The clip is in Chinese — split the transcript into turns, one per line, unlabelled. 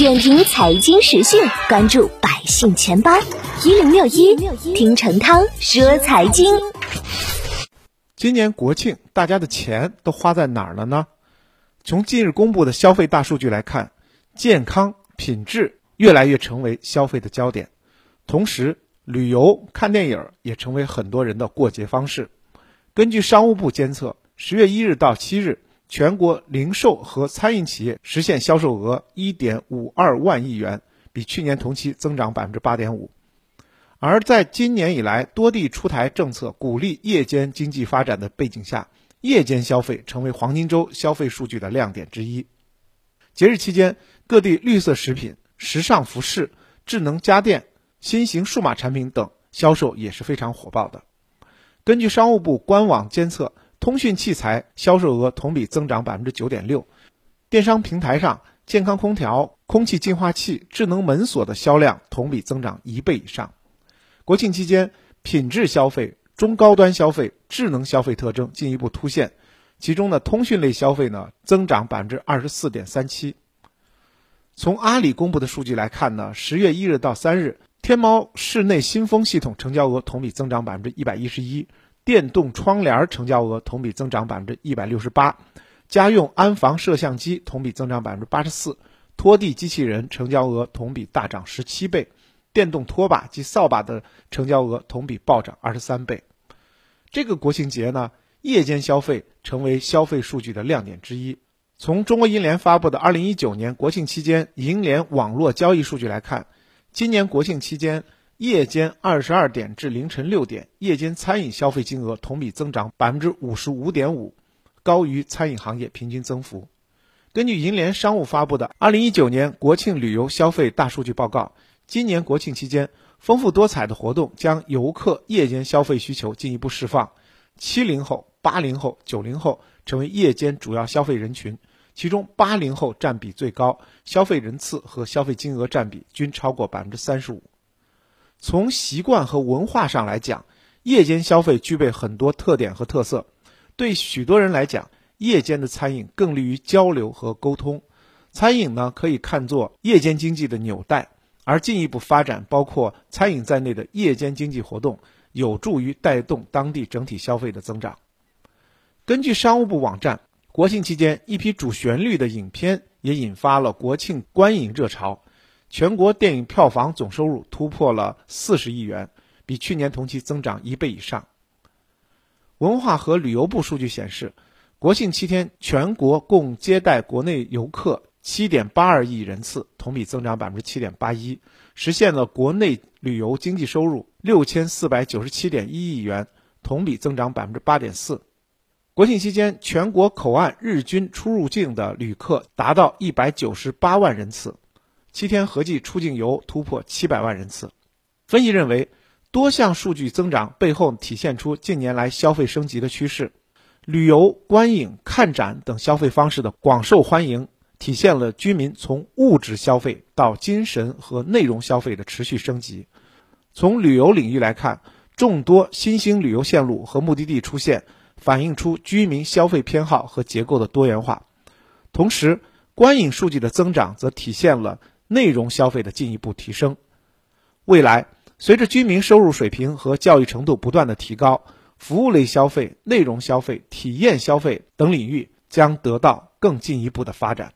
点评财经时讯，关注百姓钱包一零六一，听陈涛说财经。
今年国庆，大家的钱都花在哪儿了呢？从近日公布的消费大数据来看，健康品质越来越成为消费的焦点，同时旅游、看电影也成为很多人的过节方式。根据商务部监测，十月一日到七日。全国零售和餐饮企业实现销售额一点五二万亿元，比去年同期增长百分之八点五。而在今年以来多地出台政策鼓励夜间经济发展的背景下，夜间消费成为黄金周消费数据的亮点之一。节日期间，各地绿色食品、时尚服饰、智能家电、新型数码产品等销售也是非常火爆的。根据商务部官网监测。通讯器材销售额同比增长百分之九点六，电商平台上健康空调、空气净化器、智能门锁的销量同比增长一倍以上。国庆期间，品质消费、中高端消费、智能消费特征进一步凸显，其中呢，通讯类消费呢增长百分之二十四点三七。从阿里公布的数据来看呢，十月一日到三日，天猫室内新风系统成交额同比增长百分之一百一十一。电动窗帘成交额同比增长百分之一百六十八，家用安防摄像机同比增长百分之八十四，拖地机器人成交额同比大涨十七倍，电动拖把及扫把的成交额同比暴涨二十三倍。这个国庆节呢，夜间消费成为消费数据的亮点之一。从中国银联发布的二零一九年国庆期间银联网络交易数据来看，今年国庆期间。夜间二十二点至凌晨六点，夜间餐饮消费金额同比增长百分之五十五点五，高于餐饮行业平均增幅。根据银联商务发布的二零一九年国庆旅游消费大数据报告，今年国庆期间，丰富多彩的活动将游客夜间消费需求进一步释放。七零后、八零后、九零后成为夜间主要消费人群，其中八零后占比最高，消费人次和消费金额占比均超过百分之三十五。从习惯和文化上来讲，夜间消费具备很多特点和特色。对许多人来讲，夜间的餐饮更利于交流和沟通。餐饮呢，可以看作夜间经济的纽带，而进一步发展包括餐饮在内的夜间经济活动，有助于带动当地整体消费的增长。根据商务部网站，国庆期间一批主旋律的影片也引发了国庆观影热潮。全国电影票房总收入突破了四十亿元，比去年同期增长一倍以上。文化和旅游部数据显示，国庆七天全国共接待国内游客七点八二亿人次，同比增长百分之七点八一，实现了国内旅游经济收入六千四百九十七点一亿元，同比增长百分之八点四。国庆期间，全国口岸日均出入境的旅客达到一百九十八万人次。七天合计出境游突破七百万人次。分析认为，多项数据增长背后体现出近年来消费升级的趋势，旅游、观影、看展等消费方式的广受欢迎，体现了居民从物质消费到精神和内容消费的持续升级。从旅游领域来看，众多新兴旅游线路和目的地出现，反映出居民消费偏好和结构的多元化。同时，观影数据的增长则体现了。内容消费的进一步提升，未来随着居民收入水平和教育程度不断的提高，服务类消费、内容消费、体验消费等领域将得到更进一步的发展。